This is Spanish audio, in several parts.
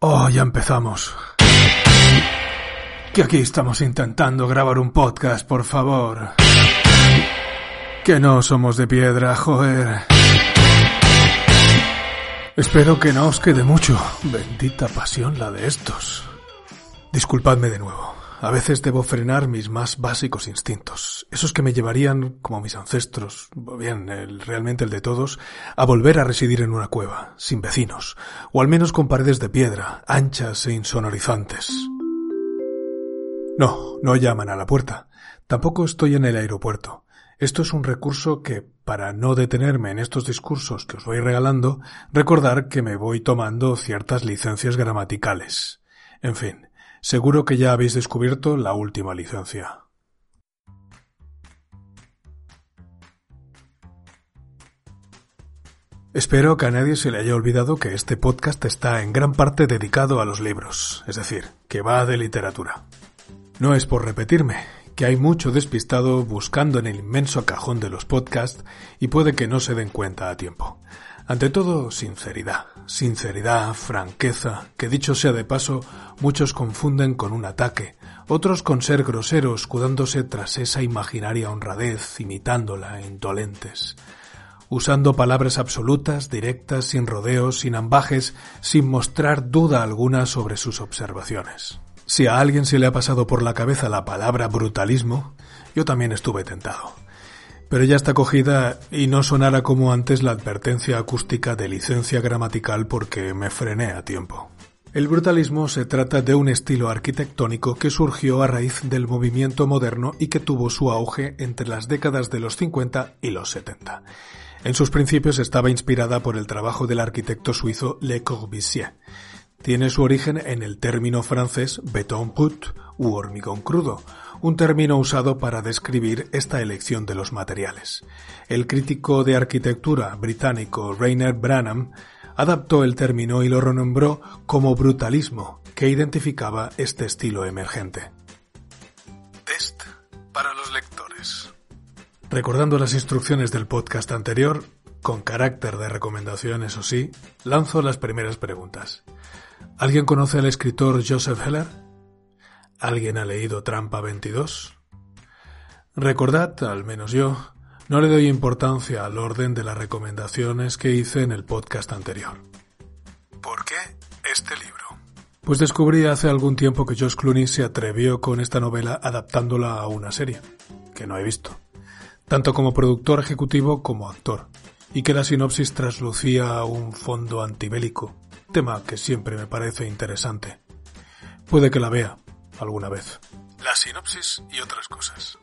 Oh, ya empezamos. Que aquí estamos intentando grabar un podcast, por favor. Que no somos de piedra, joder. Espero que no os quede mucho. Bendita pasión la de estos. Disculpadme de nuevo. A veces debo frenar mis más básicos instintos, esos que me llevarían, como mis ancestros, bien, el, realmente el de todos, a volver a residir en una cueva, sin vecinos, o al menos con paredes de piedra, anchas e insonorizantes. No, no llaman a la puerta. Tampoco estoy en el aeropuerto. Esto es un recurso que, para no detenerme en estos discursos que os voy regalando, recordar que me voy tomando ciertas licencias gramaticales. En fin, Seguro que ya habéis descubierto la última licencia. Espero que a nadie se le haya olvidado que este podcast está en gran parte dedicado a los libros, es decir, que va de literatura. No es por repetirme, que hay mucho despistado buscando en el inmenso cajón de los podcasts y puede que no se den cuenta a tiempo. Ante todo, sinceridad. Sinceridad, franqueza, que dicho sea de paso, muchos confunden con un ataque, otros con ser groseros, escudándose tras esa imaginaria honradez, imitándola, indolentes. Usando palabras absolutas, directas, sin rodeos, sin ambajes, sin mostrar duda alguna sobre sus observaciones. Si a alguien se le ha pasado por la cabeza la palabra brutalismo, yo también estuve tentado pero ya está cogida y no sonara como antes la advertencia acústica de licencia gramatical porque me frené a tiempo. El brutalismo se trata de un estilo arquitectónico que surgió a raíz del movimiento moderno y que tuvo su auge entre las décadas de los 50 y los 70. En sus principios estaba inspirada por el trabajo del arquitecto suizo Le Corbusier. Tiene su origen en el término francés béton brut u hormigón crudo, un término usado para describir esta elección de los materiales. El crítico de arquitectura británico Rainer Branham adaptó el término y lo renombró como brutalismo, que identificaba este estilo emergente. Test para los lectores. Recordando las instrucciones del podcast anterior, con carácter de recomendación, eso sí, lanzo las primeras preguntas. ¿Alguien conoce al escritor Joseph Heller? ¿Alguien ha leído Trampa 22? Recordad, al menos yo, no le doy importancia al orden de las recomendaciones que hice en el podcast anterior. ¿Por qué este libro? Pues descubrí hace algún tiempo que Josh Clooney se atrevió con esta novela adaptándola a una serie, que no he visto, tanto como productor ejecutivo como actor, y que la sinopsis traslucía un fondo antibélico, tema que siempre me parece interesante. Puede que la vea, alguna vez. La sinopsis y otras cosas.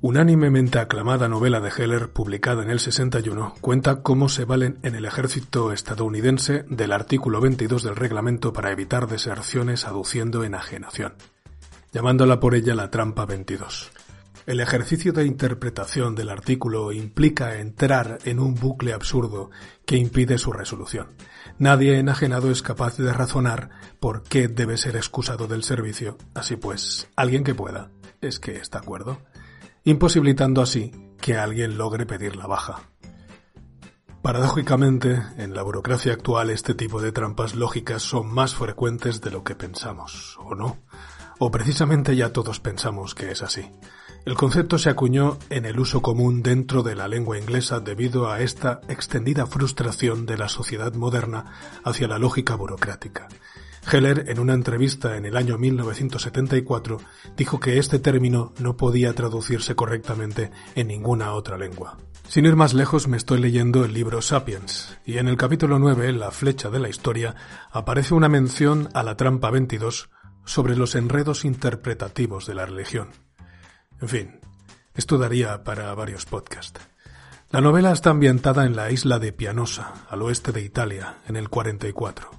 Unánimemente aclamada novela de Heller, publicada en el 61, cuenta cómo se valen en el ejército estadounidense del artículo 22 del reglamento para evitar deserciones aduciendo enajenación, llamándola por ella la trampa 22. El ejercicio de interpretación del artículo implica entrar en un bucle absurdo que impide su resolución. Nadie enajenado es capaz de razonar por qué debe ser excusado del servicio. Así pues, alguien que pueda, es que está acuerdo, imposibilitando así que alguien logre pedir la baja. Paradójicamente, en la burocracia actual este tipo de trampas lógicas son más frecuentes de lo que pensamos, ¿o no? O precisamente ya todos pensamos que es así. El concepto se acuñó en el uso común dentro de la lengua inglesa debido a esta extendida frustración de la sociedad moderna hacia la lógica burocrática. Heller, en una entrevista en el año 1974, dijo que este término no podía traducirse correctamente en ninguna otra lengua. Sin ir más lejos, me estoy leyendo el libro Sapiens, y en el capítulo 9, La flecha de la historia, aparece una mención a la trampa 22 sobre los enredos interpretativos de la religión. En fin, esto daría para varios podcasts. La novela está ambientada en la isla de Pianosa, al oeste de Italia, en el 44.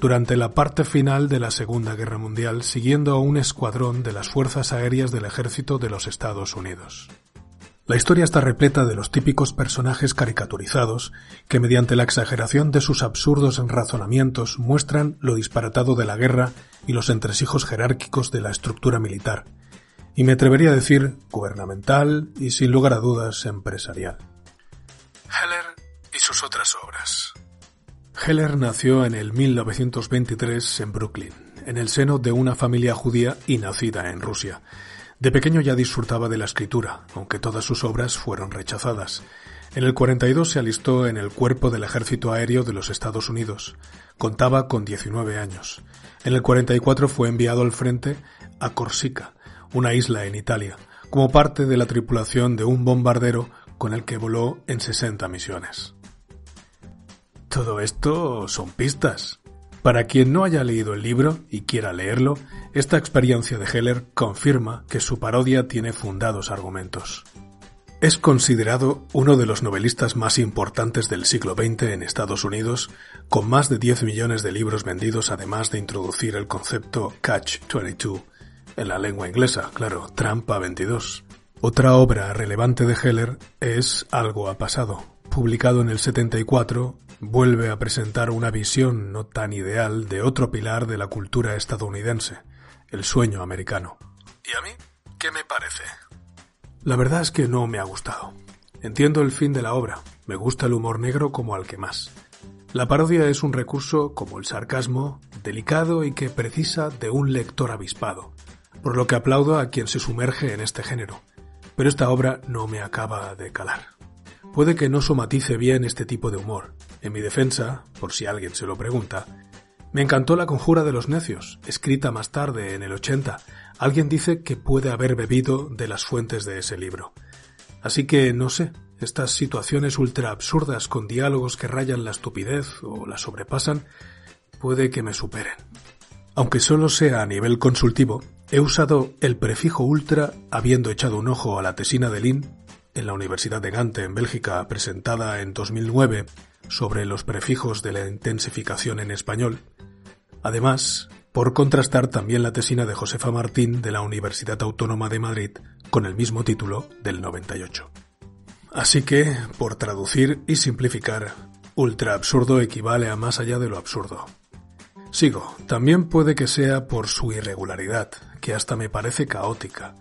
durante la parte final de la Segunda Guerra Mundial siguiendo a un escuadrón de las Fuerzas Aéreas del Ejército de los Estados Unidos. La historia está repleta de los típicos personajes caricaturizados que mediante la exageración de sus absurdos razonamientos muestran lo disparatado de la guerra y los entresijos jerárquicos de la estructura militar, y me atrevería a decir gubernamental y sin lugar a dudas empresarial. Heller y sus otras obras. Heller nació en el 1923 en Brooklyn, en el seno de una familia judía y nacida en Rusia. De pequeño ya disfrutaba de la escritura, aunque todas sus obras fueron rechazadas. En el 42 se alistó en el cuerpo del Ejército Aéreo de los Estados Unidos. Contaba con 19 años. En el 44 fue enviado al frente a Corsica, una isla en Italia, como parte de la tripulación de un bombardero con el que voló en 60 misiones. Todo esto son pistas. Para quien no haya leído el libro y quiera leerlo, esta experiencia de Heller confirma que su parodia tiene fundados argumentos. Es considerado uno de los novelistas más importantes del siglo XX en Estados Unidos, con más de 10 millones de libros vendidos además de introducir el concepto Catch-22, en la lengua inglesa, claro, Trampa 22. Otra obra relevante de Heller es Algo ha pasado, publicado en el 74 vuelve a presentar una visión no tan ideal de otro pilar de la cultura estadounidense, el sueño americano. ¿Y a mí? ¿Qué me parece? La verdad es que no me ha gustado. Entiendo el fin de la obra, me gusta el humor negro como al que más. La parodia es un recurso, como el sarcasmo, delicado y que precisa de un lector avispado, por lo que aplaudo a quien se sumerge en este género, pero esta obra no me acaba de calar. Puede que no somatice bien este tipo de humor. En mi defensa, por si alguien se lo pregunta, me encantó La Conjura de los Necios, escrita más tarde, en el 80. Alguien dice que puede haber bebido de las fuentes de ese libro. Así que, no sé, estas situaciones ultra absurdas con diálogos que rayan la estupidez o la sobrepasan, puede que me superen. Aunque solo sea a nivel consultivo, he usado el prefijo ultra habiendo echado un ojo a la tesina de Lin en la Universidad de Gante, en Bélgica, presentada en 2009 sobre los prefijos de la intensificación en español. Además, por contrastar también la tesina de Josefa Martín de la Universidad Autónoma de Madrid con el mismo título del 98. Así que, por traducir y simplificar, ultra absurdo equivale a más allá de lo absurdo. Sigo, también puede que sea por su irregularidad, que hasta me parece caótica,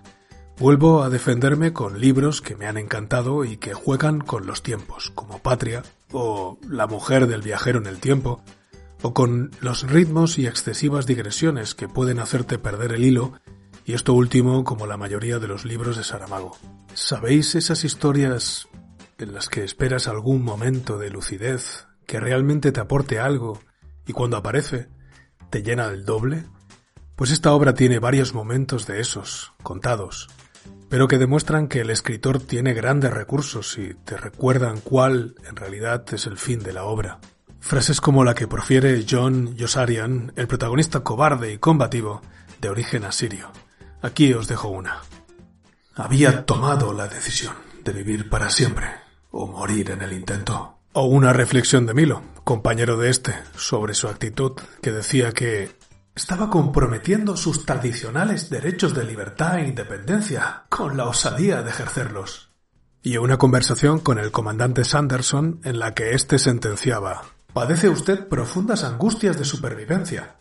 Vuelvo a defenderme con libros que me han encantado y que juegan con los tiempos, como Patria o La mujer del viajero en el tiempo, o con los ritmos y excesivas digresiones que pueden hacerte perder el hilo, y esto último como la mayoría de los libros de Saramago. ¿Sabéis esas historias en las que esperas algún momento de lucidez que realmente te aporte algo y cuando aparece te llena del doble? Pues esta obra tiene varios momentos de esos, contados, pero que demuestran que el escritor tiene grandes recursos y te recuerdan cuál en realidad es el fin de la obra. Frases como la que profiere John Yosarian, el protagonista cobarde y combativo de origen asirio. Aquí os dejo una. Había tomado la decisión de vivir para siempre o morir en el intento. O una reflexión de Milo, compañero de este, sobre su actitud, que decía que estaba comprometiendo sus tradicionales derechos de libertad e independencia con la osadía de ejercerlos. Y una conversación con el comandante Sanderson en la que éste sentenciaba Padece usted profundas angustias de supervivencia,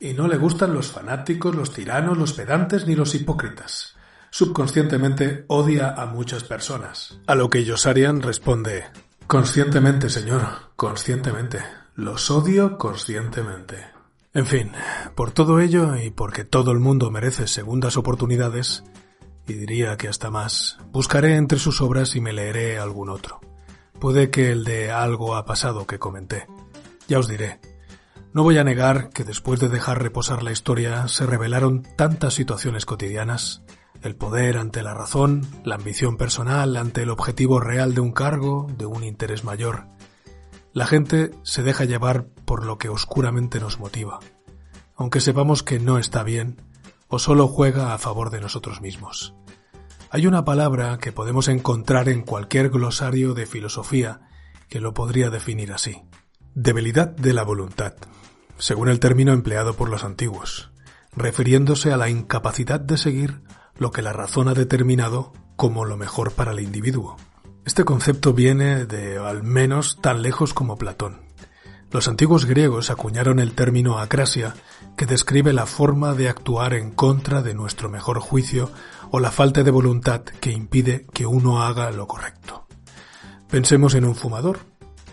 y no le gustan los fanáticos, los tiranos, los pedantes ni los hipócritas. Subconscientemente odia a muchas personas. A lo que Yosarian responde Conscientemente, señor, conscientemente. Los odio conscientemente. En fin, por todo ello y porque todo el mundo merece segundas oportunidades, y diría que hasta más, buscaré entre sus obras y me leeré algún otro. Puede que el de algo ha pasado que comenté. Ya os diré. No voy a negar que después de dejar reposar la historia se revelaron tantas situaciones cotidianas, el poder ante la razón, la ambición personal ante el objetivo real de un cargo, de un interés mayor, la gente se deja llevar por lo que oscuramente nos motiva, aunque sepamos que no está bien o solo juega a favor de nosotros mismos. Hay una palabra que podemos encontrar en cualquier glosario de filosofía que lo podría definir así. Debilidad de la voluntad. según el término empleado por los antiguos, refiriéndose a la incapacidad de seguir lo que la razón ha determinado como lo mejor para el individuo. Este concepto viene de al menos tan lejos como Platón. Los antiguos griegos acuñaron el término acrasia, que describe la forma de actuar en contra de nuestro mejor juicio o la falta de voluntad que impide que uno haga lo correcto. Pensemos en un fumador,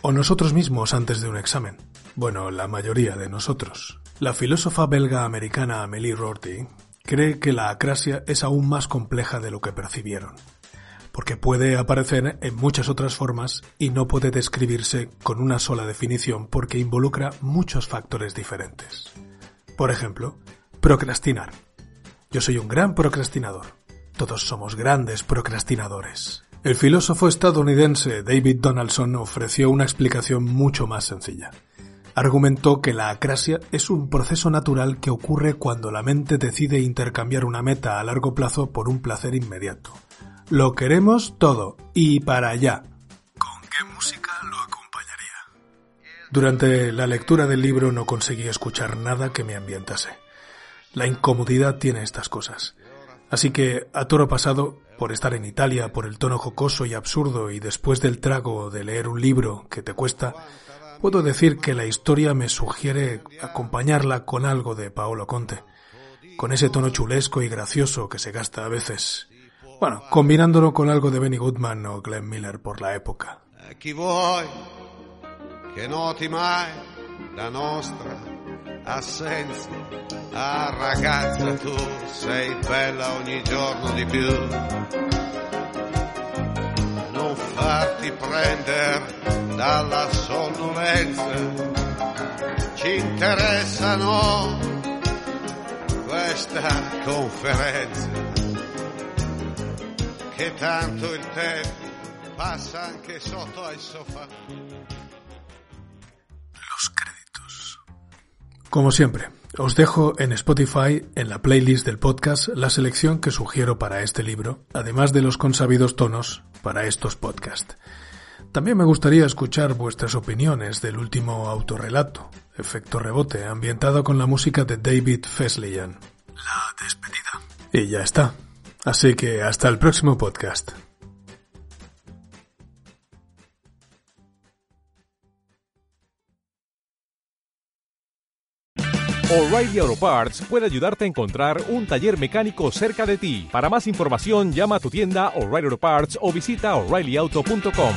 o nosotros mismos antes de un examen. Bueno, la mayoría de nosotros. La filósofa belga americana Amélie Rorty cree que la acrasia es aún más compleja de lo que percibieron porque puede aparecer en muchas otras formas y no puede describirse con una sola definición porque involucra muchos factores diferentes. Por ejemplo, procrastinar. Yo soy un gran procrastinador. Todos somos grandes procrastinadores. El filósofo estadounidense David Donaldson ofreció una explicación mucho más sencilla. Argumentó que la acrasia es un proceso natural que ocurre cuando la mente decide intercambiar una meta a largo plazo por un placer inmediato. Lo queremos todo y para allá. ¿Con qué música lo acompañaría? Durante la lectura del libro no conseguí escuchar nada que me ambientase. La incomodidad tiene estas cosas. Así que, a toro pasado, por estar en Italia, por el tono jocoso y absurdo y después del trago de leer un libro que te cuesta, puedo decir que la historia me sugiere acompañarla con algo de Paolo Conte, con ese tono chulesco y gracioso que se gasta a veces bueno, combinándolo con algo de Benny Goodman o Glenn Miller por la época. Chi vuoi che noti mai la nostra assenza? Ah ragazza tu sei bella ogni giorno di più. Non farti prendere dalla sonnolenza. Ci interessano questa conferenza che tanto il tempo passa anche sotto al sofá. Los créditos. Como siempre, os dejo en Spotify, en la playlist del podcast, la selección que sugiero para este libro, además de los consabidos tonos para estos podcasts. También me gustaría escuchar vuestras opiniones del último autorrelato, Efecto Rebote, ambientado con la música de David Fesleyan. La despedida. Y ya está. Así que hasta el próximo podcast. O'Reilly Auto Parts puede ayudarte a encontrar un taller mecánico cerca de ti. Para más información, llama a tu tienda O'Reilly Auto Parts o visita oreillyauto.com.